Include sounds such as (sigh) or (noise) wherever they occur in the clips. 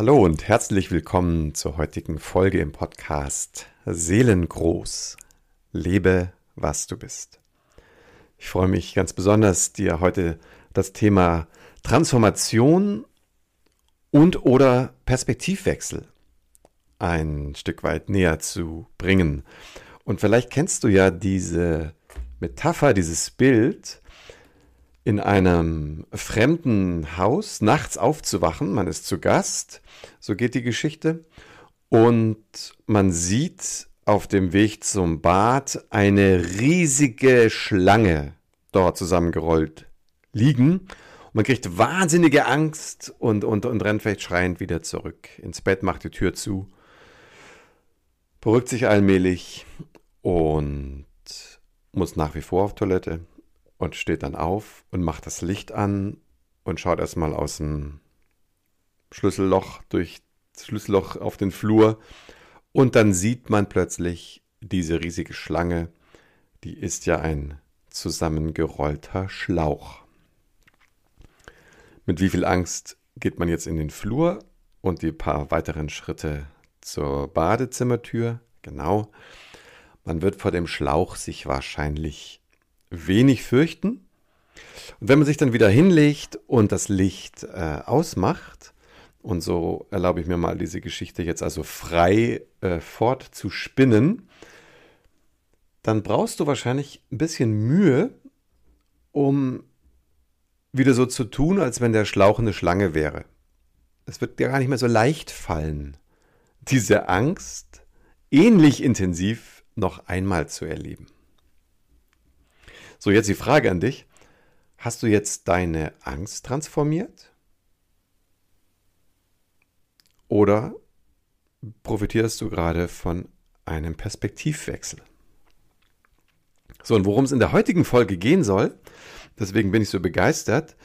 Hallo und herzlich willkommen zur heutigen Folge im Podcast Seelengroß. Lebe, was du bist. Ich freue mich ganz besonders, dir heute das Thema Transformation und oder Perspektivwechsel ein Stück weit näher zu bringen. Und vielleicht kennst du ja diese Metapher, dieses Bild, in einem fremden Haus nachts aufzuwachen. Man ist zu Gast, so geht die Geschichte. Und man sieht auf dem Weg zum Bad eine riesige Schlange dort zusammengerollt liegen. Und man kriegt wahnsinnige Angst und, und, und rennt vielleicht schreiend wieder zurück ins Bett, macht die Tür zu, beruhigt sich allmählich und muss nach wie vor auf Toilette und steht dann auf und macht das Licht an und schaut erstmal aus dem Schlüsselloch durch das Schlüsselloch auf den Flur und dann sieht man plötzlich diese riesige Schlange, die ist ja ein zusammengerollter Schlauch. Mit wie viel Angst geht man jetzt in den Flur und die paar weiteren Schritte zur Badezimmertür? Genau. Man wird vor dem Schlauch sich wahrscheinlich wenig fürchten. Und wenn man sich dann wieder hinlegt und das Licht äh, ausmacht, und so erlaube ich mir mal diese Geschichte jetzt also frei äh, fortzuspinnen, dann brauchst du wahrscheinlich ein bisschen Mühe, um wieder so zu tun, als wenn der Schlauch eine Schlange wäre. Es wird dir gar nicht mehr so leicht fallen, diese Angst ähnlich intensiv noch einmal zu erleben. So, jetzt die Frage an dich. Hast du jetzt deine Angst transformiert? Oder profitierst du gerade von einem Perspektivwechsel? So, und worum es in der heutigen Folge gehen soll, deswegen bin ich so begeistert,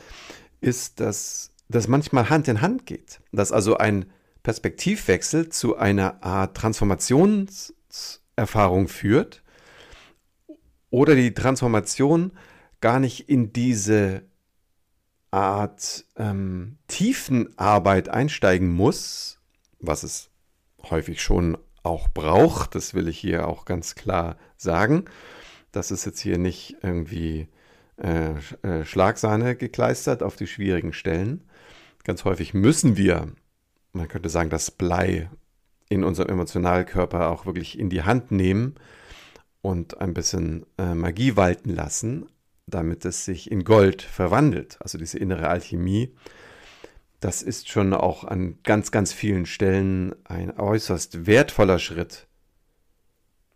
ist, dass das manchmal Hand in Hand geht. Dass also ein Perspektivwechsel zu einer Art Transformationserfahrung führt oder die Transformation gar nicht in diese Art ähm, Tiefenarbeit einsteigen muss, was es häufig schon auch braucht, das will ich hier auch ganz klar sagen. Das ist jetzt hier nicht irgendwie äh, äh, Schlagsahne gekleistert auf die schwierigen Stellen. Ganz häufig müssen wir, man könnte sagen, das Blei in unserem Emotionalkörper auch wirklich in die Hand nehmen, und ein bisschen äh, Magie walten lassen, damit es sich in Gold verwandelt. Also diese innere Alchemie, das ist schon auch an ganz, ganz vielen Stellen ein äußerst wertvoller Schritt,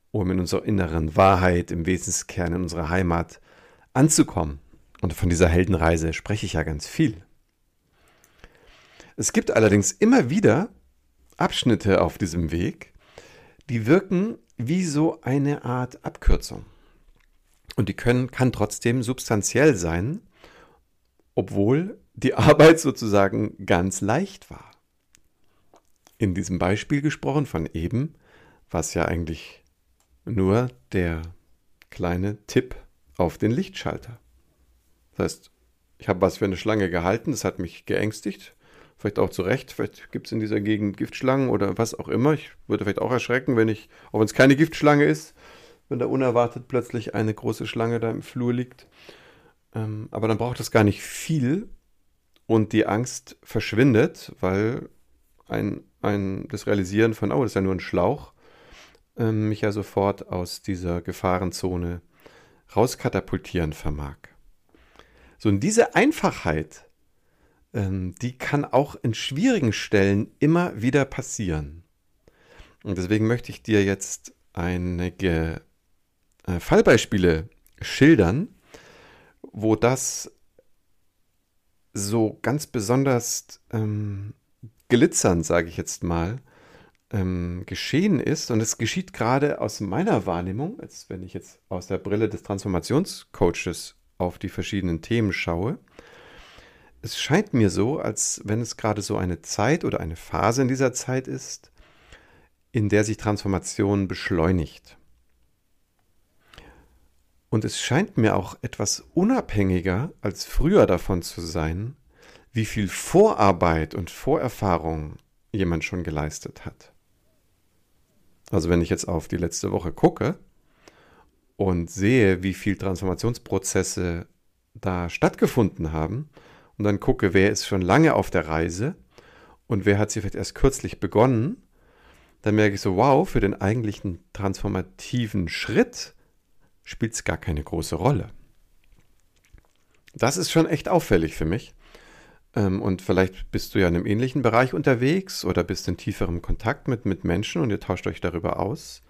um in unserer inneren Wahrheit, im Wesenskern, in unserer Heimat anzukommen. Und von dieser Heldenreise spreche ich ja ganz viel. Es gibt allerdings immer wieder Abschnitte auf diesem Weg, die wirken wie so eine Art Abkürzung. Und die können, kann trotzdem substanziell sein, obwohl die (laughs) Arbeit sozusagen ganz leicht war. In diesem Beispiel gesprochen von eben, was ja eigentlich nur der kleine Tipp auf den Lichtschalter. Das heißt, ich habe was für eine Schlange gehalten, das hat mich geängstigt, vielleicht auch zu Recht, vielleicht gibt es in dieser Gegend Giftschlangen oder was auch immer. Ich würde vielleicht auch erschrecken, wenn ich, auch wenn es keine Giftschlange ist, wenn da unerwartet plötzlich eine große Schlange da im Flur liegt. Ähm, aber dann braucht es gar nicht viel und die Angst verschwindet, weil ein, ein, das Realisieren von, oh, das ist ja nur ein Schlauch, ähm, mich ja sofort aus dieser Gefahrenzone rauskatapultieren vermag. So, und diese Einfachheit, ähm, die kann auch in schwierigen Stellen immer wieder passieren. Und deswegen möchte ich dir jetzt einige äh, Fallbeispiele schildern, wo das so ganz besonders ähm, glitzernd, sage ich jetzt mal, ähm, geschehen ist. Und es geschieht gerade aus meiner Wahrnehmung, als wenn ich jetzt aus der Brille des Transformationscoaches auf die verschiedenen Themen schaue, es scheint mir so, als wenn es gerade so eine Zeit oder eine Phase in dieser Zeit ist, in der sich Transformation beschleunigt. Und es scheint mir auch etwas unabhängiger als früher davon zu sein, wie viel Vorarbeit und Vorerfahrung jemand schon geleistet hat. Also wenn ich jetzt auf die letzte Woche gucke und sehe, wie viele Transformationsprozesse da stattgefunden haben und dann gucke, wer ist schon lange auf der Reise und wer hat sie vielleicht erst kürzlich begonnen, dann merke ich so, wow, für den eigentlichen transformativen Schritt spielt es gar keine große Rolle. Das ist schon echt auffällig für mich. Ähm, und vielleicht bist du ja in einem ähnlichen Bereich unterwegs oder bist in tieferem Kontakt mit, mit Menschen und ihr tauscht euch darüber aus.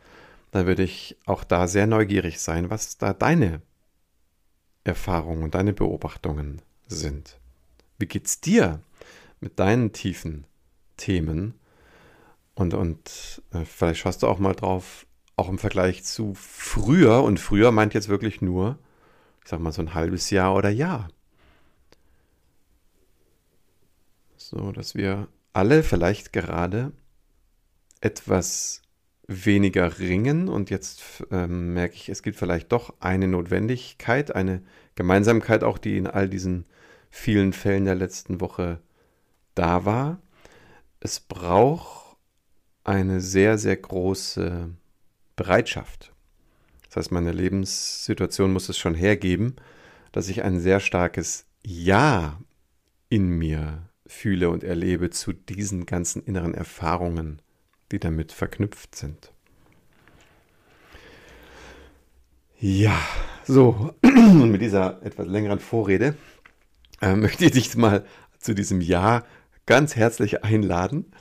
Dann würde ich auch da sehr neugierig sein, was da deine Erfahrungen und deine Beobachtungen sind. Wie geht's dir mit deinen tiefen Themen? Und, und äh, vielleicht schaust du auch mal drauf, auch im Vergleich zu früher. Und früher meint jetzt wirklich nur, ich sag mal, so ein halbes Jahr oder Jahr. So, dass wir alle vielleicht gerade etwas weniger ringen und jetzt ähm, merke ich, es gibt vielleicht doch eine Notwendigkeit, eine Gemeinsamkeit auch, die in all diesen vielen Fällen der letzten Woche da war. Es braucht eine sehr, sehr große Bereitschaft. Das heißt, meine Lebenssituation muss es schon hergeben, dass ich ein sehr starkes Ja in mir fühle und erlebe zu diesen ganzen inneren Erfahrungen, die damit verknüpft sind. Ja, so, (clears throat) und mit dieser etwas längeren Vorrede äh, (laughs) möchte ich dich mal zu diesem Ja ganz herzlich einladen.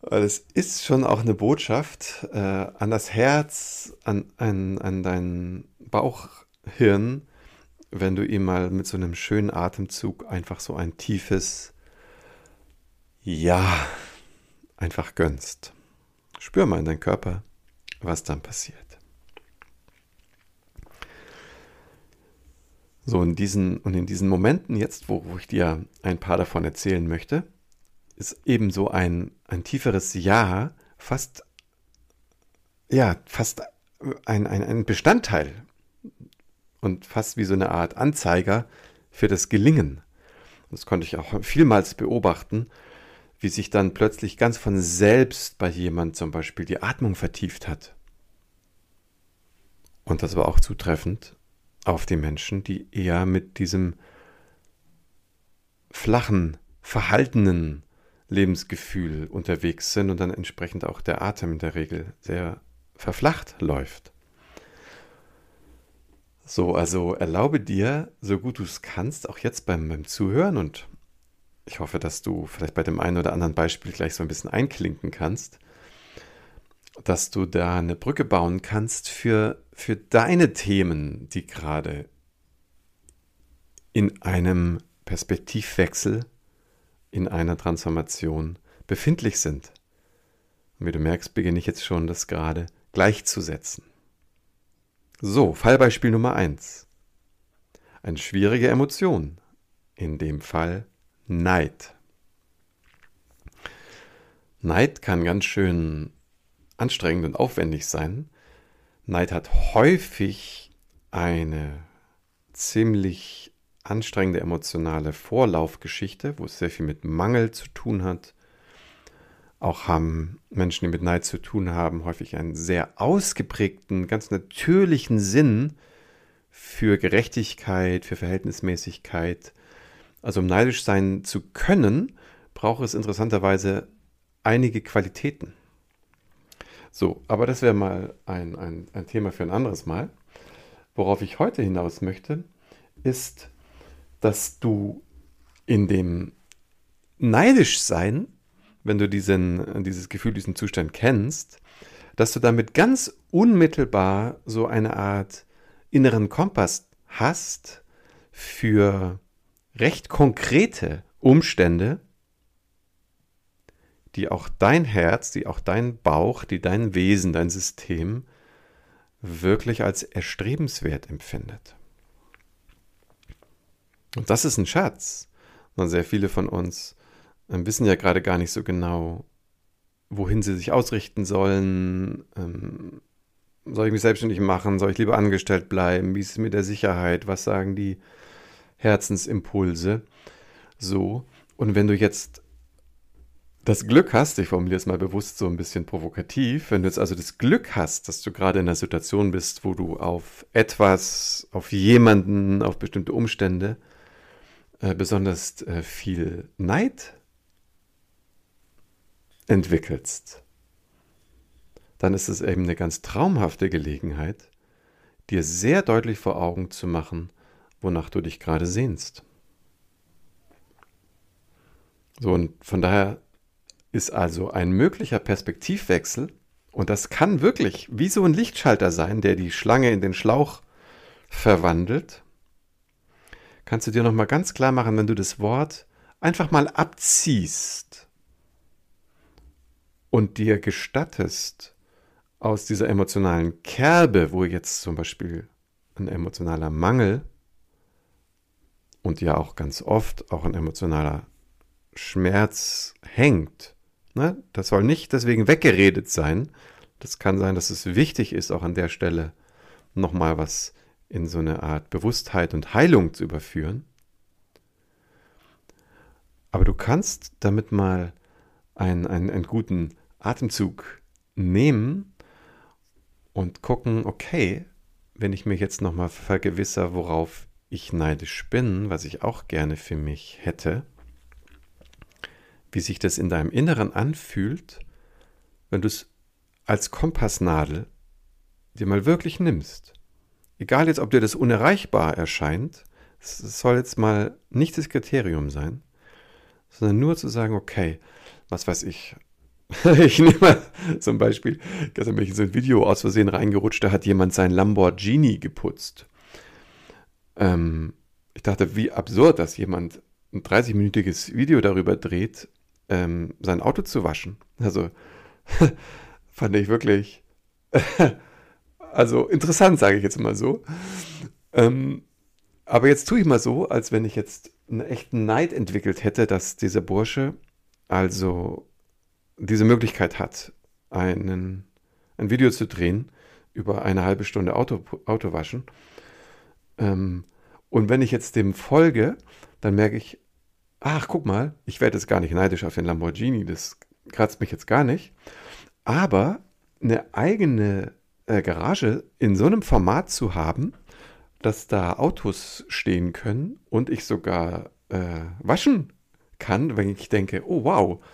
Weil es ist schon auch eine Botschaft äh, an das Herz, an, an, an dein Bauchhirn, wenn du ihm mal mit so einem schönen Atemzug einfach so ein tiefes Ja einfach gönnst. Spür mal in deinen Körper, was dann passiert. So, in diesen, und in diesen Momenten jetzt, wo, wo ich dir ein paar davon erzählen möchte, ist ebenso ein, ein tieferes Ja fast, ja, fast ein, ein, ein Bestandteil und fast wie so eine Art Anzeiger für das Gelingen. Das konnte ich auch vielmals beobachten, wie sich dann plötzlich ganz von selbst bei jemand zum Beispiel die Atmung vertieft hat. Und das war auch zutreffend auf die Menschen, die eher mit diesem flachen, verhaltenen Lebensgefühl unterwegs sind und dann entsprechend auch der Atem in der Regel sehr verflacht läuft. So, also erlaube dir, so gut du es kannst, auch jetzt beim, beim Zuhören und ich hoffe, dass du vielleicht bei dem einen oder anderen Beispiel gleich so ein bisschen einklinken kannst, dass du da eine Brücke bauen kannst für, für deine Themen, die gerade in einem Perspektivwechsel, in einer Transformation befindlich sind. Und wie du merkst, beginne ich jetzt schon, das gerade gleichzusetzen. So, Fallbeispiel Nummer 1. Eine schwierige Emotion, in dem Fall Neid. Neid kann ganz schön anstrengend und aufwendig sein. Neid hat häufig eine ziemlich anstrengende emotionale Vorlaufgeschichte, wo es sehr viel mit Mangel zu tun hat, auch haben Menschen, die mit Neid zu tun haben, häufig einen sehr ausgeprägten, ganz natürlichen Sinn für Gerechtigkeit, für Verhältnismäßigkeit. Also um neidisch sein zu können, braucht es interessanterweise einige Qualitäten. So, aber das wäre mal ein, ein, ein Thema für ein anderes Mal. Worauf ich heute hinaus möchte, ist, dass du in dem neidisch sein wenn du diesen, dieses Gefühl, diesen Zustand kennst, dass du damit ganz unmittelbar so eine Art inneren Kompass hast für recht konkrete Umstände, die auch dein Herz, die auch dein Bauch, die dein Wesen, dein System wirklich als erstrebenswert empfindet. Und das ist ein Schatz. Und sehr viele von uns wissen ja gerade gar nicht so genau, wohin sie sich ausrichten sollen. Ähm, soll ich mich selbstständig machen? Soll ich lieber angestellt bleiben? Wie ist es mit der Sicherheit? Was sagen die Herzensimpulse? So. Und wenn du jetzt das Glück hast, ich formuliere es mal bewusst so ein bisschen provokativ, wenn du jetzt also das Glück hast, dass du gerade in einer Situation bist, wo du auf etwas, auf jemanden, auf bestimmte Umstände äh, besonders äh, viel Neid entwickelst, dann ist es eben eine ganz traumhafte Gelegenheit, dir sehr deutlich vor Augen zu machen, wonach du dich gerade sehnst. So, und von daher ist also ein möglicher Perspektivwechsel, und das kann wirklich wie so ein Lichtschalter sein, der die Schlange in den Schlauch verwandelt, kannst du dir nochmal ganz klar machen, wenn du das Wort einfach mal abziehst und dir gestattest, aus dieser emotionalen Kerbe, wo jetzt zum Beispiel ein emotionaler Mangel und ja auch ganz oft auch ein emotionaler Schmerz hängt, Ne? Das soll nicht deswegen weggeredet sein. Das kann sein, dass es wichtig ist, auch an der Stelle nochmal was in so eine Art Bewusstheit und Heilung zu überführen. Aber du kannst damit mal einen, einen, einen guten Atemzug nehmen und gucken, okay, wenn ich mich jetzt nochmal vergewisser, worauf ich neidisch bin, was ich auch gerne für mich hätte, wie sich das in deinem Inneren anfühlt, wenn du es als Kompassnadel dir mal wirklich nimmst. Egal jetzt, ob dir das unerreichbar erscheint, es soll jetzt mal nicht das Kriterium sein, sondern nur zu sagen, okay, was weiß ich. (laughs) ich nehme mal zum Beispiel, gestern bin ich in so ein Video aus Versehen reingerutscht, da hat jemand sein Lamborghini geputzt. Ähm, ich dachte, wie absurd, dass jemand ein 30-minütiges Video darüber dreht, ähm, sein Auto zu waschen. Also (laughs) fand ich wirklich, (laughs) also interessant, sage ich jetzt mal so. Ähm, aber jetzt tue ich mal so, als wenn ich jetzt einen echten Neid entwickelt hätte, dass dieser Bursche also diese Möglichkeit hat, einen, ein Video zu drehen über eine halbe Stunde Auto, Auto waschen. Ähm, und wenn ich jetzt dem folge, dann merke ich, ach, guck mal, ich werde jetzt gar nicht neidisch auf den Lamborghini, das kratzt mich jetzt gar nicht. Aber eine eigene äh, Garage in so einem Format zu haben, dass da Autos stehen können und ich sogar äh, waschen kann, wenn ich denke, oh wow,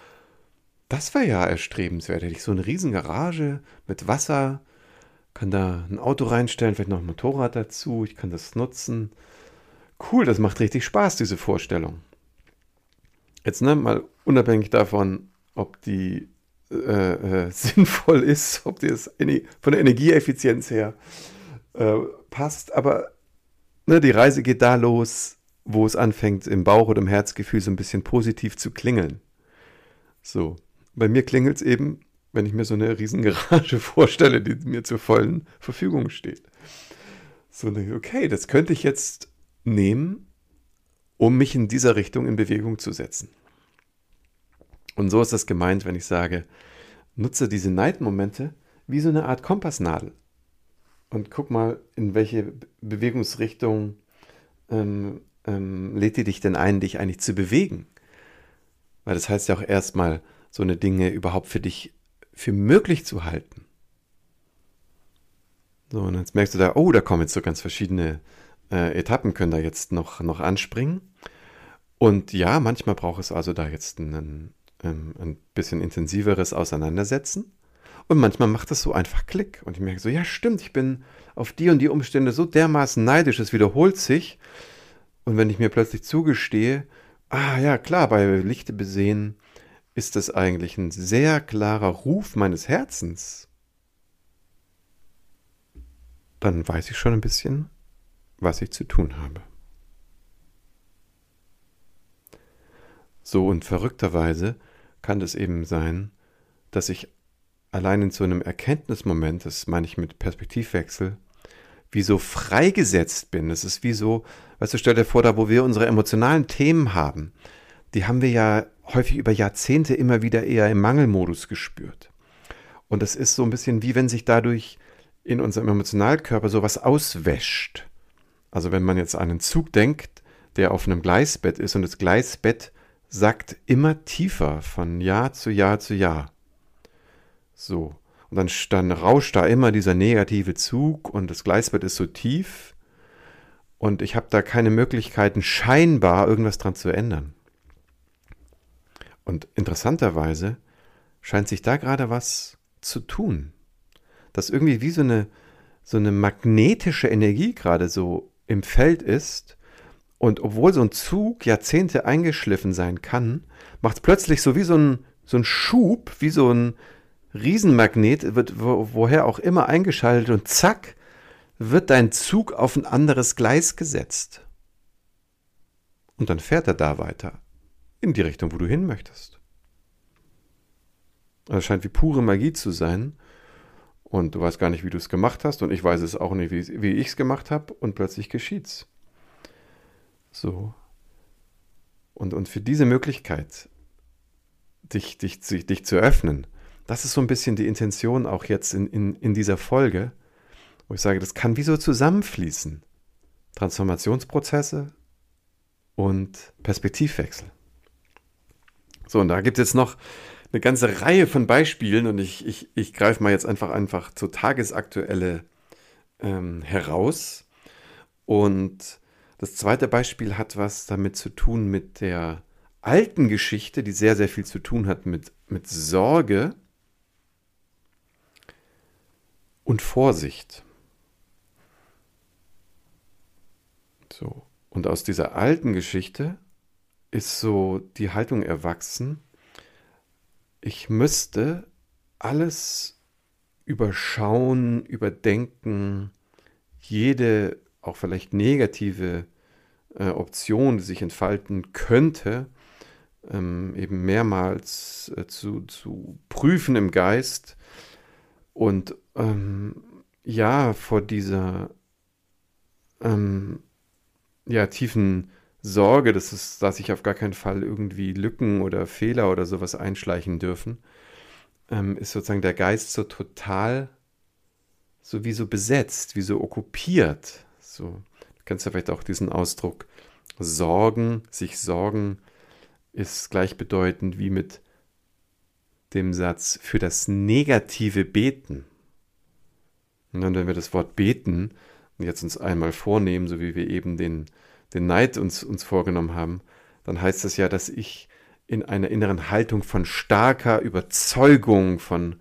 das wäre ja erstrebenswert. Hätte ich so eine riesen Garage mit Wasser, kann da ein Auto reinstellen, vielleicht noch ein Motorrad dazu, ich kann das nutzen. Cool, das macht richtig Spaß, diese Vorstellung. Jetzt ne, mal unabhängig davon, ob die äh, äh, (laughs) sinnvoll ist, ob das von der Energieeffizienz her äh, passt, aber ne, die Reise geht da los, wo es anfängt, im Bauch oder im Herzgefühl so ein bisschen positiv zu klingeln. So, bei mir klingelt es eben, wenn ich mir so eine riesen Garage (laughs) vorstelle, die mir zur vollen Verfügung steht. So, okay, das könnte ich jetzt nehmen um mich in dieser Richtung in Bewegung zu setzen. Und so ist das gemeint, wenn ich sage, nutze diese Neidmomente wie so eine Art Kompassnadel und guck mal, in welche Bewegungsrichtung ähm, ähm, lädt die dich denn ein, dich eigentlich zu bewegen. Weil das heißt ja auch erstmal, so eine Dinge überhaupt für dich für möglich zu halten. So, und jetzt merkst du da, oh, da kommen jetzt so ganz verschiedene äh, Etappen können da jetzt noch, noch anspringen. Und ja, manchmal braucht es also da jetzt ein, ähm, ein bisschen intensiveres Auseinandersetzen. Und manchmal macht es so einfach Klick. Und ich merke so, ja, stimmt, ich bin auf die und die Umstände so dermaßen neidisch, es wiederholt sich. Und wenn ich mir plötzlich zugestehe, ah ja, klar, bei Lichte besehen ist das eigentlich ein sehr klarer Ruf meines Herzens, dann weiß ich schon ein bisschen, was ich zu tun habe. So und verrückterweise kann es eben sein, dass ich allein in so einem Erkenntnismoment, das meine ich mit Perspektivwechsel, wie so freigesetzt bin. Es ist wie so, weißt du, stell dir vor, da wo wir unsere emotionalen Themen haben, die haben wir ja häufig über Jahrzehnte immer wieder eher im Mangelmodus gespürt. Und es ist so ein bisschen wie wenn sich dadurch in unserem Emotionalkörper sowas auswäscht. Also wenn man jetzt an einen Zug denkt, der auf einem Gleisbett ist und das Gleisbett sackt immer tiefer von Jahr zu Jahr zu Jahr. So. Und dann, dann rauscht da immer dieser negative Zug und das Gleisbett ist so tief und ich habe da keine Möglichkeiten, scheinbar irgendwas dran zu ändern. Und interessanterweise scheint sich da gerade was zu tun. Dass irgendwie wie so eine, so eine magnetische Energie gerade so im Feld ist. Und obwohl so ein Zug Jahrzehnte eingeschliffen sein kann, macht es plötzlich so wie so ein, so ein Schub, wie so ein, Riesenmagnet wird wo, woher auch immer eingeschaltet und zack, wird dein Zug auf ein anderes Gleis gesetzt. Und dann fährt er da weiter, in die Richtung, wo du hin möchtest. Das scheint wie pure Magie zu sein. Und du weißt gar nicht, wie du es gemacht hast. Und ich weiß es auch nicht, wie, wie ich es gemacht habe. Und plötzlich geschieht's. So. Und, und für diese Möglichkeit, dich, dich, dich, dich zu öffnen, das ist so ein bisschen die Intention auch jetzt in, in, in dieser Folge, wo ich sage, das kann wie so zusammenfließen. Transformationsprozesse und Perspektivwechsel. So, und da gibt es jetzt noch eine ganze Reihe von Beispielen und ich, ich, ich greife mal jetzt einfach einfach zu tagesaktuelle ähm, heraus. Und das zweite Beispiel hat was damit zu tun mit der alten Geschichte, die sehr, sehr viel zu tun hat mit, mit Sorge und Vorsicht. So. Und aus dieser alten Geschichte ist so die Haltung erwachsen, ich müsste alles überschauen, überdenken, jede auch vielleicht negative äh, Option, die sich entfalten könnte, ähm, eben mehrmals äh, zu, zu prüfen im Geist. Und ähm, ja, vor dieser ähm, ja, tiefen Sorge, dass, es, dass sich auf gar keinen Fall irgendwie Lücken oder Fehler oder sowas einschleichen dürfen, ähm, ist sozusagen der Geist so total, so wie so besetzt, wie so okkupiert. So, du kennst ja vielleicht auch diesen Ausdruck, Sorgen, sich sorgen, ist gleichbedeutend wie mit dem Satz für das negative Beten. Und wenn wir das Wort beten jetzt uns einmal vornehmen, so wie wir eben den, den Neid uns, uns vorgenommen haben, dann heißt das ja, dass ich in einer inneren Haltung von starker Überzeugung, von,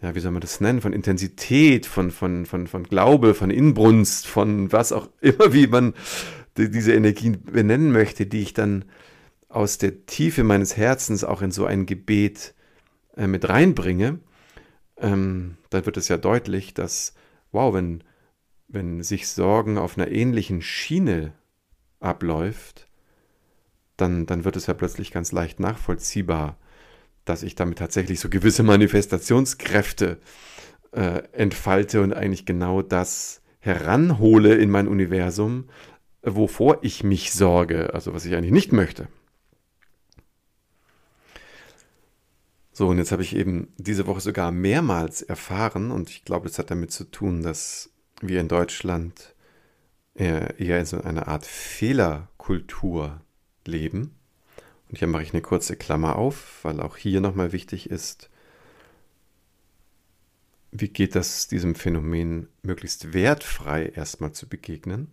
ja, wie soll man das nennen, von Intensität, von, von, von, von Glaube, von Inbrunst, von was auch (laughs) immer, wie man die, diese Energien benennen möchte, die ich dann aus der Tiefe meines Herzens auch in so ein Gebet äh, mit reinbringe, ähm, dann wird es ja deutlich, dass, wow, wenn, wenn sich Sorgen auf einer ähnlichen Schiene abläuft, dann, dann wird es ja plötzlich ganz leicht nachvollziehbar, dass ich damit tatsächlich so gewisse Manifestationskräfte äh, entfalte und eigentlich genau das heranhole in mein Universum, wovor ich mich sorge, also was ich eigentlich nicht möchte. So, und jetzt habe ich eben diese Woche sogar mehrmals erfahren, und ich glaube, das hat damit zu tun, dass wir in Deutschland eher in so einer Art Fehlerkultur leben. Und hier mache ich eine kurze Klammer auf, weil auch hier nochmal wichtig ist, wie geht das diesem Phänomen möglichst wertfrei erstmal zu begegnen?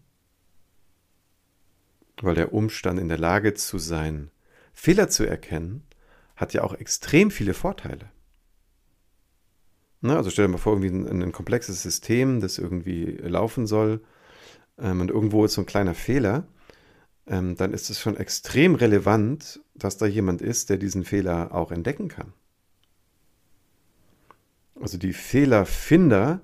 Weil der Umstand in der Lage zu sein, Fehler zu erkennen, hat ja auch extrem viele Vorteile. Ne, also stell dir mal vor, irgendwie ein, ein, komplexes System, das irgendwie laufen soll ähm, und irgendwo ist so ein kleiner Fehler, ähm, dann ist es schon extrem relevant, dass da jemand ist, der diesen Fehler auch entdecken kann. Also die Fehlerfinder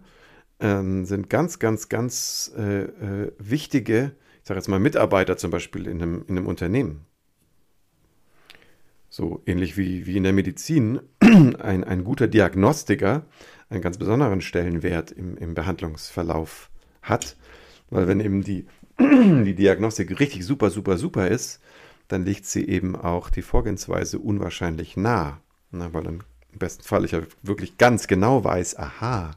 ähm, sind ganz, ganz, ganz äh, äh, wichtige, ich sage jetzt mal Mitarbeiter zum Beispiel in einem, in einem Unternehmen. So ähnlich wie, wie in der Medizin (clears throat) ein, ein guter Diagnostiker einen ganz besonderen Stellenwert im, im Behandlungsverlauf hat. Weil wenn eben die, (clears throat) die Diagnostik richtig super, super, super ist, dann liegt sie eben auch die Vorgehensweise unwahrscheinlich nah. Na, weil dann im besten Fall ich ja wirklich ganz genau weiß, aha,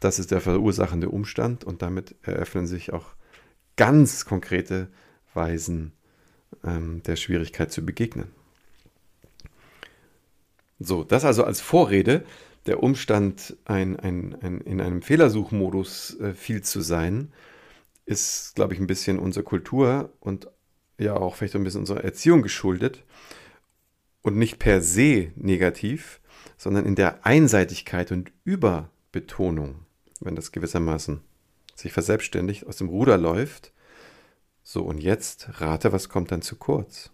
das ist der verursachende Umstand und damit eröffnen sich auch ganz konkrete Weisen ähm, der Schwierigkeit zu begegnen. So, das also als Vorrede. Der Umstand, ein, ein, ein, in einem Fehlersuchmodus äh, viel zu sein, ist, glaube ich, ein bisschen unserer Kultur und ja auch vielleicht ein bisschen unserer Erziehung geschuldet und nicht per se negativ, sondern in der Einseitigkeit und Überbetonung, wenn das gewissermaßen sich verselbstständigt, aus dem Ruder läuft. So, und jetzt rate, was kommt dann zu kurz?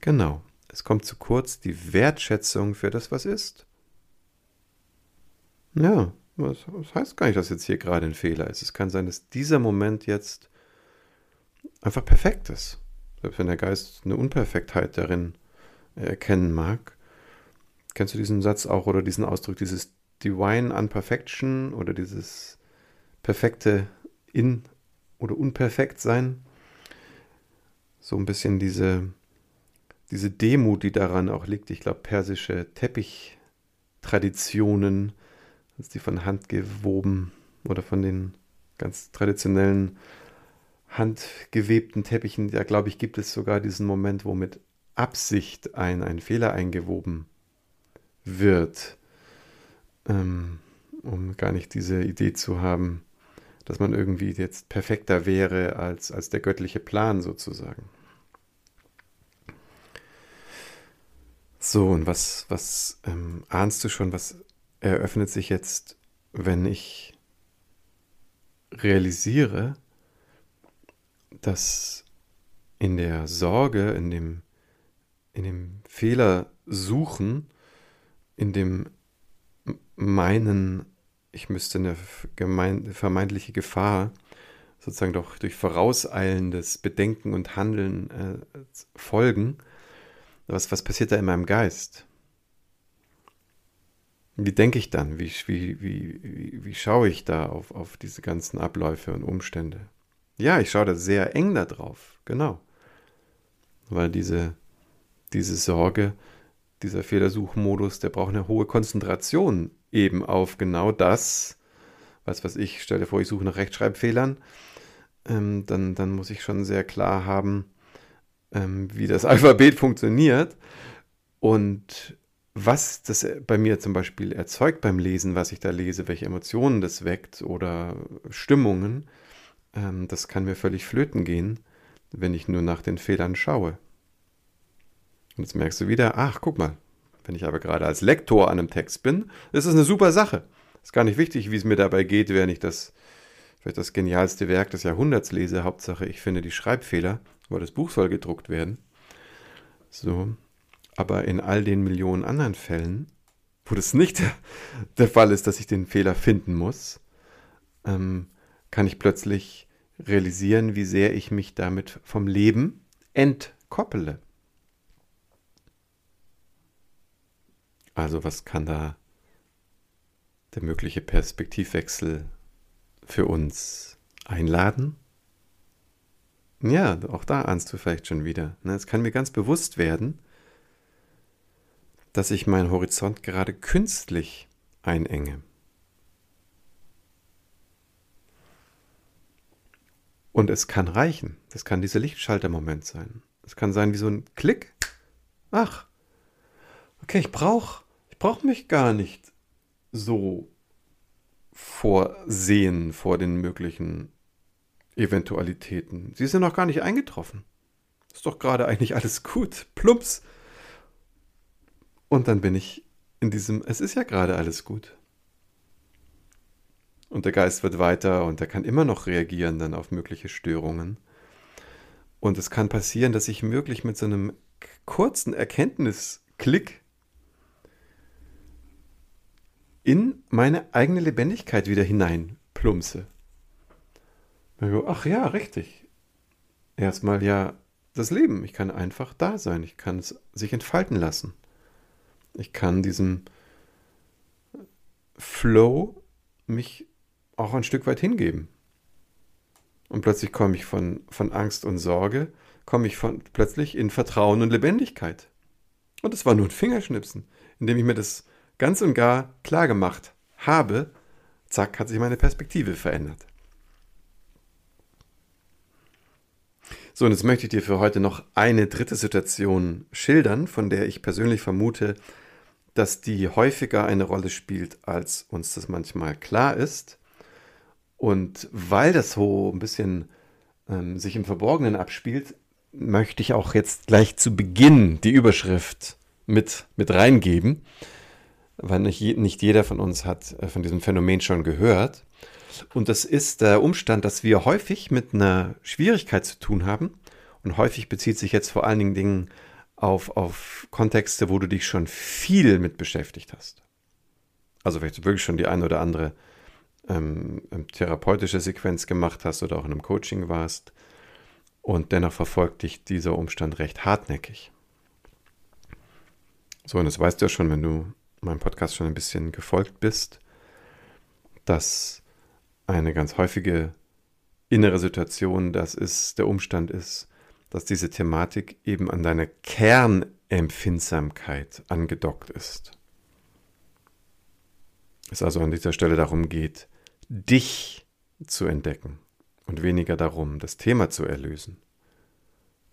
Genau, es kommt zu kurz die Wertschätzung für das, was ist. Ja, das heißt gar nicht, dass jetzt hier gerade ein Fehler ist. Es kann sein, dass dieser Moment jetzt einfach perfekt ist. Selbst wenn der Geist eine Unperfektheit darin erkennen mag. Kennst du diesen Satz auch oder diesen Ausdruck, dieses Divine Unperfection oder dieses perfekte In- oder Unperfektsein? So ein bisschen diese, diese Demut, die daran auch liegt. Ich glaube, persische Teppichtraditionen, die von Hand gewoben oder von den ganz traditionellen handgewebten Teppichen, da glaube ich, gibt es sogar diesen Moment, wo mit Absicht ein, ein Fehler eingewoben wird, ähm, um gar nicht diese Idee zu haben, dass man irgendwie jetzt perfekter wäre als, als der göttliche Plan sozusagen. So, und was, was ähm, ahnst du schon, was eröffnet sich jetzt, wenn ich realisiere, dass in der Sorge, in dem, in dem Fehler suchen, in dem meinen, ich müsste eine vermeintliche Gefahr sozusagen doch durch vorauseilendes Bedenken und Handeln äh, folgen, was, was passiert da in meinem Geist? Wie denke ich dann? Wie, wie, wie, wie, schaue ich da auf, auf diese ganzen Abläufe und Umstände? Ja, ich schaue da sehr eng da drauf, genau. Weil diese, diese Sorge, dieser Fehlersuchmodus, der braucht eine hohe Konzentration eben auf genau das, was was ich, stelle vor, ich suche nach Rechtschreibfehlern, ähm, dann, dann muss ich schon sehr klar haben, ähm, wie das (laughs) Alphabet funktioniert und was das bei mir zum Beispiel erzeugt beim Lesen, was ich da lese, welche Emotionen das weckt oder Stimmungen, ähm, das kann mir völlig flöten gehen, wenn ich nur nach den Fehlern schaue. Und jetzt merkst du wieder, ach, guck mal, wenn ich aber gerade als Lektor an einem Text bin, ist es eine super Sache. Ist gar nicht wichtig, wie es mir dabei geht, wenn ich das vielleicht das genialste Werk des Jahrhunderts lese. Hauptsache, ich finde die Schreibfehler, weil das Buch soll gedruckt werden. So. Aber in all den Millionen anderen Fällen, wo das nicht der Fall ist, dass ich den Fehler finden muss, ähm, kann ich plötzlich realisieren, wie sehr ich mich damit vom Leben entkoppele. Also was kann da der mögliche Perspektivwechsel für uns einladen? Ja, auch da ahnst du vielleicht schon wieder. Ne? Es kann mir ganz bewusst werden, dass ich meinen Horizont gerade künstlich einenge. Und es kann reichen. Das kann dieser Lichtschaltermoment sein. Es kann sein wie so ein Klick. Ach, okay, ich brauche ich brauch mich gar nicht so vorsehen vor den möglichen Eventualitäten. Sie sind noch gar nicht eingetroffen. Ist doch gerade eigentlich alles gut. Plumps. Und dann bin ich in diesem, es ist ja gerade alles gut. Und der Geist wird weiter und er kann immer noch reagieren dann auf mögliche Störungen. Und es kann passieren, dass ich möglich mit so einem kurzen Erkenntnisklick in meine eigene Lebendigkeit wieder hineinplumpse. Ach ja, richtig. Erstmal ja das Leben. Ich kann einfach da sein. Ich kann es sich entfalten lassen. Ich kann diesem Flow mich auch ein Stück weit hingeben. Und plötzlich komme ich von, von Angst und Sorge, komme ich von, plötzlich in Vertrauen und Lebendigkeit. Und es war nur ein Fingerschnipsen, indem ich mir das ganz und gar klar gemacht habe, zack, hat sich meine Perspektive verändert. So, und jetzt möchte ich dir für heute noch eine dritte Situation schildern, von der ich persönlich vermute, dass die häufiger eine Rolle spielt, als uns das manchmal klar ist. Und weil das so ein bisschen ähm, sich im Verborgenen abspielt, möchte ich auch jetzt gleich zu Beginn die Überschrift mit, mit reingeben, weil nicht, nicht jeder von uns hat äh, von diesem Phänomen schon gehört. Und das ist der Umstand, dass wir häufig mit einer Schwierigkeit zu tun haben. Und häufig bezieht sich jetzt vor allen Dingen auf, auf Kontexte, wo du dich schon viel mit beschäftigt hast. Also vielleicht wirklich schon die eine oder andere ähm, ähm therapeutische Sequenz gemacht hast oder auch in einem Coaching warst. Und dennoch verfolgt dich dieser Umstand recht hartnäckig. So, und das weißt du ja schon, wenn du meinem Podcast schon ein bisschen gefolgt bist, dass eine ganz häufige innere Situation das ist, der Umstand ist, dass diese Thematik eben an deiner Kernempfindsamkeit angedockt ist. Es also an dieser Stelle darum geht, dich zu entdecken und weniger darum, das Thema zu erlösen.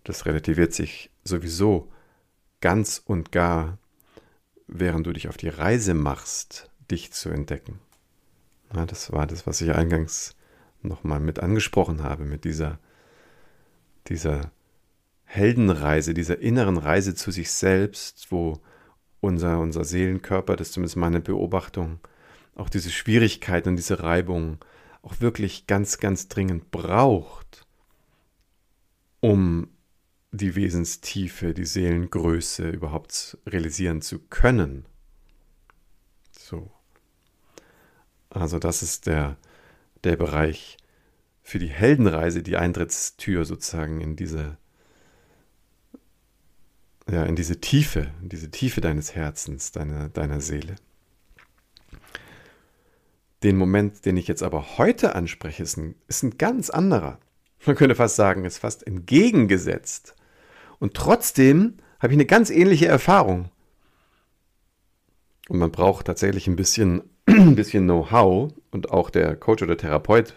Das relativiert sich sowieso ganz und gar, während du dich auf die Reise machst, dich zu entdecken. Ja, das war das, was ich eingangs nochmal mit angesprochen habe, mit dieser, dieser Heldenreise, dieser inneren Reise zu sich selbst, wo unser, unser Seelenkörper, das ist zumindest meine Beobachtung, auch diese Schwierigkeiten und diese Reibung auch wirklich ganz, ganz dringend braucht, um die Wesenstiefe, die Seelengröße überhaupt realisieren zu können. So. Also das ist der, der Bereich für die Heldenreise, die Eintrittstür sozusagen in diese ja, in diese Tiefe, in diese Tiefe deines Herzens, deiner, deiner Seele. Den Moment, den ich jetzt aber heute anspreche, ist ein, ist ein ganz anderer. Man könnte fast sagen, ist fast entgegengesetzt. Und trotzdem habe ich eine ganz ähnliche Erfahrung. Und man braucht tatsächlich ein bisschen, ein bisschen Know-how und auch der Coach oder Therapeut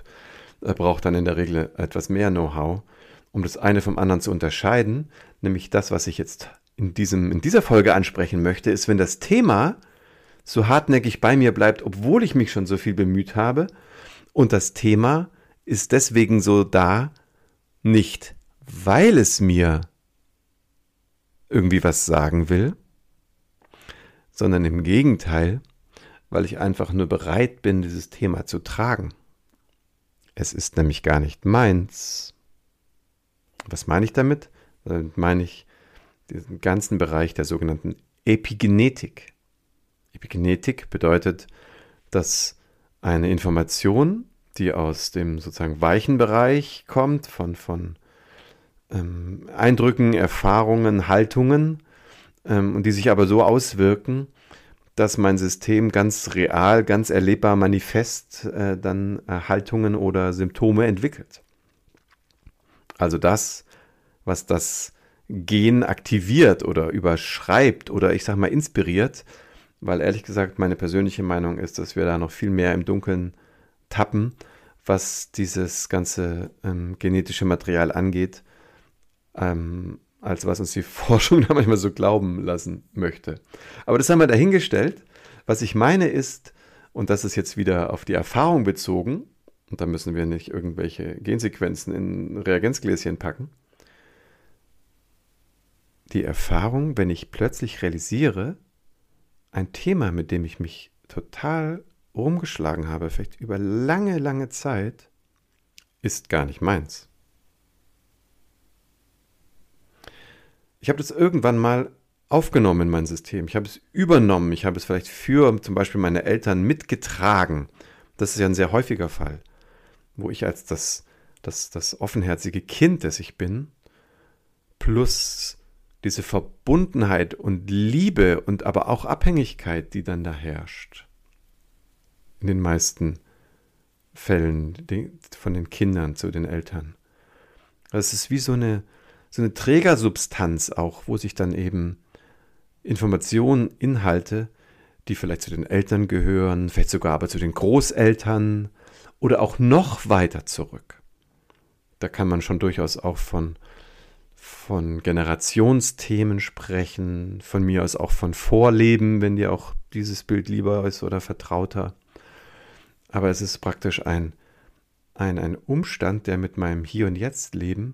äh, braucht dann in der Regel etwas mehr Know-how, um das eine vom anderen zu unterscheiden, nämlich das, was ich jetzt in, diesem, in dieser Folge ansprechen möchte, ist, wenn das Thema so hartnäckig bei mir bleibt, obwohl ich mich schon so viel bemüht habe. Und das Thema ist deswegen so da, nicht weil es mir irgendwie was sagen will, sondern im Gegenteil, weil ich einfach nur bereit bin, dieses Thema zu tragen. Es ist nämlich gar nicht meins. Was meine ich damit? Damit meine ich, diesen ganzen Bereich der sogenannten Epigenetik. Epigenetik bedeutet, dass eine Information, die aus dem sozusagen weichen Bereich kommt, von, von ähm, Eindrücken, Erfahrungen, Haltungen, ähm, und die sich aber so auswirken, dass mein System ganz real, ganz erlebbar, manifest äh, dann äh, Haltungen oder Symptome entwickelt. Also das, was das Gen aktiviert oder überschreibt oder ich sag mal inspiriert, weil ehrlich gesagt meine persönliche Meinung ist, dass wir da noch viel mehr im Dunkeln tappen, was dieses ganze ähm, genetische Material angeht, ähm, als was uns die (laughs) Forschung da manchmal so glauben lassen möchte. Aber das haben wir dahingestellt. Was ich meine ist, und das ist jetzt wieder auf die Erfahrung bezogen, und da müssen wir nicht irgendwelche Gensequenzen in Reagenzgläschen packen, die Erfahrung, wenn ich plötzlich realisiere, ein Thema, mit dem ich mich total rumgeschlagen habe, vielleicht über lange, lange Zeit, ist gar nicht meins. Ich habe das irgendwann mal aufgenommen in mein System. Ich habe es übernommen. Ich habe es vielleicht für zum Beispiel meine Eltern mitgetragen. Das ist ja ein sehr häufiger Fall, wo ich als das, das, das offenherzige Kind, das ich bin, plus diese Verbundenheit und Liebe und aber auch Abhängigkeit, die dann da herrscht. In den meisten Fällen von den Kindern zu den Eltern. Es ist wie so eine, so eine Trägersubstanz auch, wo sich dann eben Informationen, Inhalte, die vielleicht zu den Eltern gehören, vielleicht sogar aber zu den Großeltern oder auch noch weiter zurück. Da kann man schon durchaus auch von von Generationsthemen sprechen, von mir aus auch von Vorleben, wenn dir auch dieses Bild lieber ist oder vertrauter. Aber es ist praktisch ein, ein, ein Umstand, der mit meinem Hier und Jetzt Leben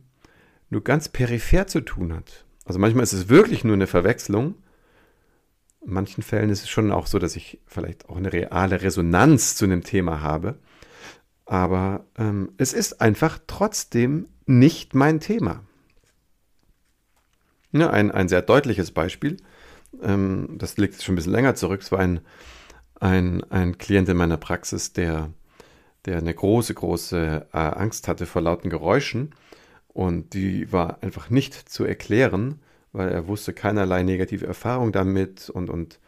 nur ganz peripher zu tun hat. Also manchmal ist es wirklich nur eine Verwechslung. In manchen Fällen ist es schon auch so, dass ich vielleicht auch eine reale Resonanz zu einem Thema habe. Aber ähm, es ist einfach trotzdem nicht mein Thema. Ja, ein, ein sehr deutliches Beispiel, ähm, das liegt schon ein bisschen länger zurück, es war ein, ein, ein Klient in meiner Praxis, der, der eine große, große äh, Angst hatte vor lauten Geräuschen und die war einfach nicht zu erklären, weil er wusste keinerlei negative Erfahrung damit und, und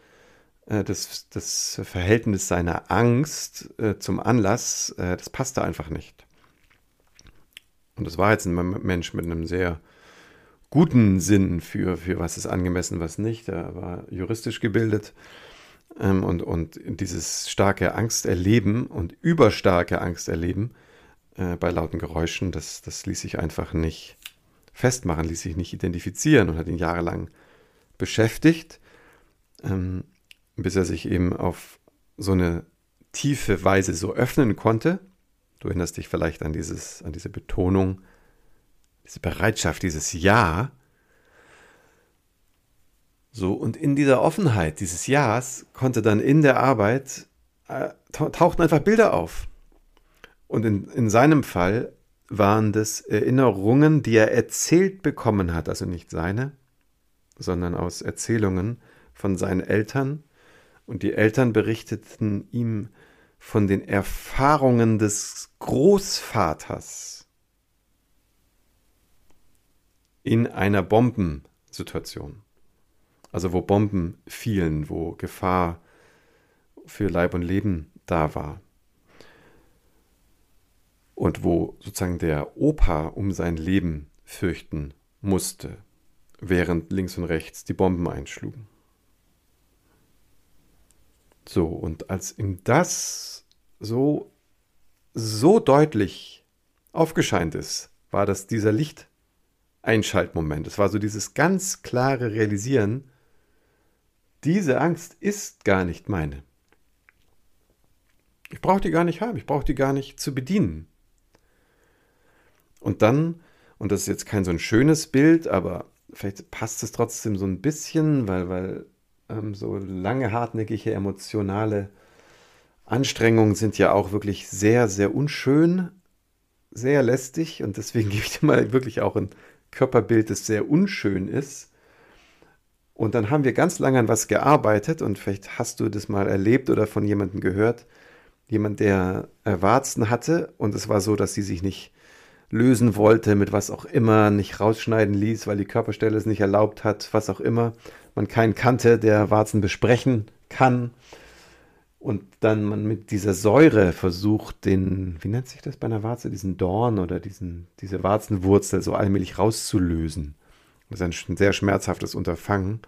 äh, das, das Verhältnis seiner Angst äh, zum Anlass, äh, das passte einfach nicht. Und das war jetzt ein Mensch mit einem sehr guten Sinn für, für was ist angemessen, was nicht. Er war juristisch gebildet ähm, und, und dieses starke Angsterleben und überstarke Angsterleben äh, bei lauten Geräuschen, das, das ließ sich einfach nicht festmachen, ließ sich nicht identifizieren und hat ihn jahrelang beschäftigt, ähm, bis er sich eben auf so eine tiefe Weise so öffnen konnte, Du erinnerst dich vielleicht an, dieses, an diese Betonung, diese Bereitschaft, dieses Ja. So, und in dieser Offenheit dieses Ja's konnte dann in der Arbeit, äh, tauchten einfach Bilder auf. Und in, in seinem Fall waren das Erinnerungen, die er erzählt bekommen hat, also nicht seine, sondern aus Erzählungen von seinen Eltern. Und die Eltern berichteten ihm von den Erfahrungen des Großvaters in einer Bombensituation. Also wo Bomben fielen, wo Gefahr für Leib und Leben da war. Und wo sozusagen der Opa um sein Leben fürchten musste, während links und rechts die Bomben einschlugen. So, und als ihm das so, so deutlich aufgescheint ist, war das dieser Lichteinschaltmoment. Es war so dieses ganz klare Realisieren, diese Angst ist gar nicht meine. Ich brauche die gar nicht haben, ich brauche die gar nicht zu bedienen. Und dann, und das ist jetzt kein so ein schönes Bild, aber vielleicht passt es trotzdem so ein bisschen, weil, weil ähm, so lange hartnäckige emotionale Anstrengungen sind ja auch wirklich sehr, sehr unschön, sehr lästig und deswegen gebe ich dir mal wirklich auch ein Körperbild, das sehr unschön ist. Und dann haben wir ganz lange an was gearbeitet und vielleicht hast du das mal erlebt oder von jemandem gehört. Jemand, der Warzen hatte und es war so, dass sie sich nicht lösen wollte, mit was auch immer, nicht rausschneiden ließ, weil die Körperstelle es nicht erlaubt hat, was auch immer man keinen kannte, der Warzen besprechen kann. Und dann man mit dieser Säure versucht, den, wie nennt sich das bei einer Warze, diesen Dorn oder diesen, diese Warzenwurzel so allmählich rauszulösen. Das ist ein sehr schmerzhaftes Unterfangen.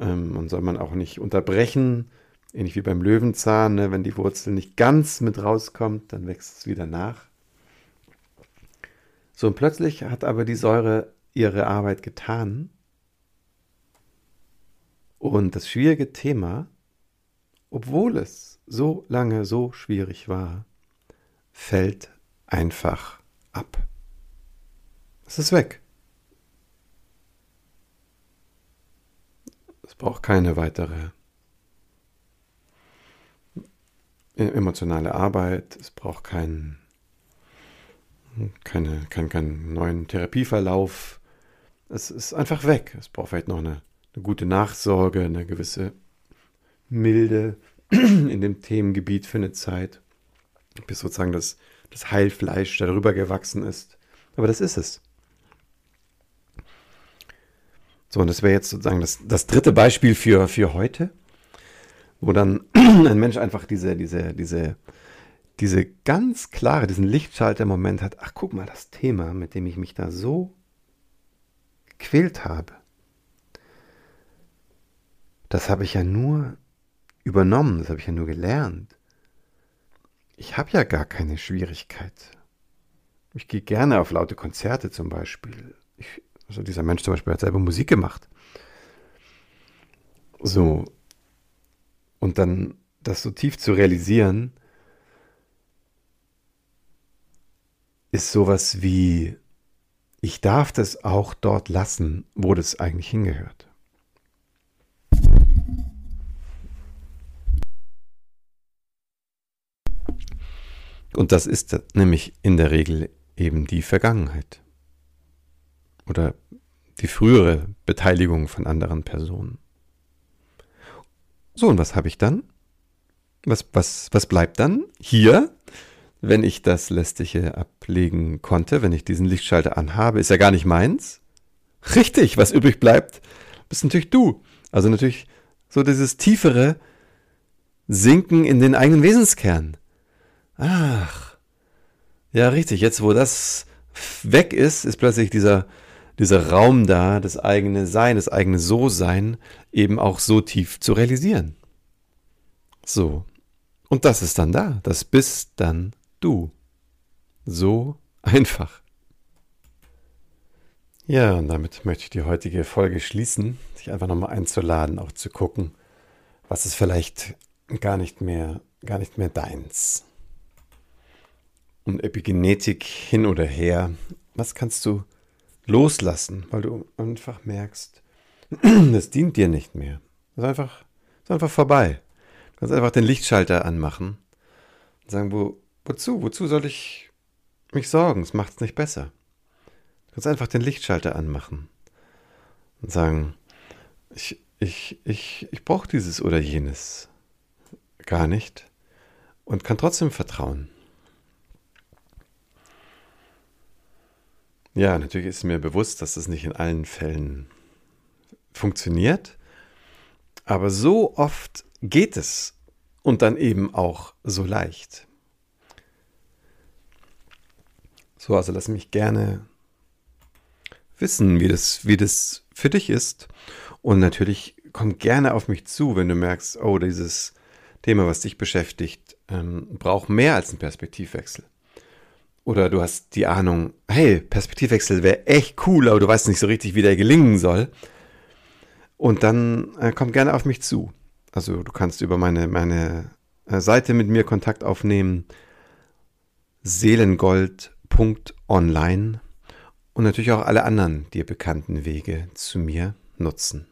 Ähm, und soll man auch nicht unterbrechen, ähnlich wie beim Löwenzahn, ne? wenn die Wurzel nicht ganz mit rauskommt, dann wächst es wieder nach. So, und plötzlich hat aber die Säure ihre Arbeit getan und das schwierige Thema, obwohl es so lange so schwierig war, fällt einfach ab. Es ist weg. Es braucht keine weitere emotionale Arbeit, es braucht keinen keine, keinen, neuen Therapieverlauf. Es ist einfach weg. Es braucht vielleicht noch eine eine gute Nachsorge, eine gewisse Milde (clears throat) in dem Themengebiet für eine Zeit, bis sozusagen das, das Heilfleisch darüber gewachsen ist. Aber das ist es. So, und das wäre jetzt sozusagen das, das dritte Beispiel für, für heute, wo dann (clears throat) ein Mensch einfach diese, diese, diese, diese ganz klare, diesen Lichtschalter-Moment hat, ach guck mal, das Thema, mit dem ich mich da so gequält habe, das habe ich ja nur übernommen, das habe ich ja nur gelernt. Ich habe ja gar keine Schwierigkeit. Ich gehe gerne auf laute Konzerte zum Beispiel. Ich Also dieser Mensch zum Beispiel hat selber Musik gemacht. So. Und dann das so tief zu realisieren, ist sowas wie, ich darf das auch dort lassen, wo das eigentlich hingehört. Und das ist nämlich in der Regel eben die Vergangenheit oder die frühere Beteiligung von anderen Personen. So, und was habe ich dann? Was, was, was bleibt dann? Hier, wenn ich das Lästige ablegen konnte, wenn ich diesen Lichtschalter anhabe, ist ja gar nicht meins. Richtig, was übrig bleibt, bist natürlich du. Also natürlich so dieses tiefere Sinken in den eigenen Wesenskern. Ach, ja, richtig, jetzt wo das weg ist, ist plötzlich dieser dieser Raum da, das eigene Sein, das eigene So-Sein eben auch so tief zu realisieren. So. Und das ist dann da. Das bist dann du. So einfach. Ja, und damit möchte ich die heutige Folge schließen, sich einfach nochmal einzuladen, auch zu gucken, was ist vielleicht gar nicht mehr, gar nicht mehr deins. Und Epigenetik hin oder her, was kannst du loslassen, weil du einfach merkst, (clears throat) das dient dir nicht mehr. Das ist einfach, das ist einfach vorbei. Du kannst einfach den Lichtschalter anmachen und sagen, wo, wozu? Wozu soll ich mich sorgen? Es macht es nicht besser. Du kannst einfach den Lichtschalter anmachen und sagen, ich, ich, ich, ich brauche dieses oder jenes gar nicht und kann trotzdem vertrauen. Ja, natürlich ist mir bewusst, dass das nicht in allen Fällen funktioniert. Aber so oft geht es und dann eben auch so leicht. So, also lass mich gerne wissen, wie das, wie das für dich ist. Und natürlich komm gerne auf mich zu, wenn du merkst, oh, dieses Thema, was dich beschäftigt, ähm, braucht mehr als einen Perspektivwechsel. Oder du hast die Ahnung, hey, Perspektivwechsel wäre echt cool, aber du weißt nicht so richtig, wie der gelingen soll. Und dann äh, komm gerne auf mich zu. Also du kannst über meine, meine äh, Seite mit mir Kontakt aufnehmen. Seelengold.online und natürlich auch alle anderen dir bekannten Wege zu mir nutzen.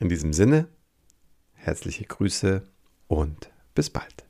In diesem Sinne, herzliche Grüße und bis bald.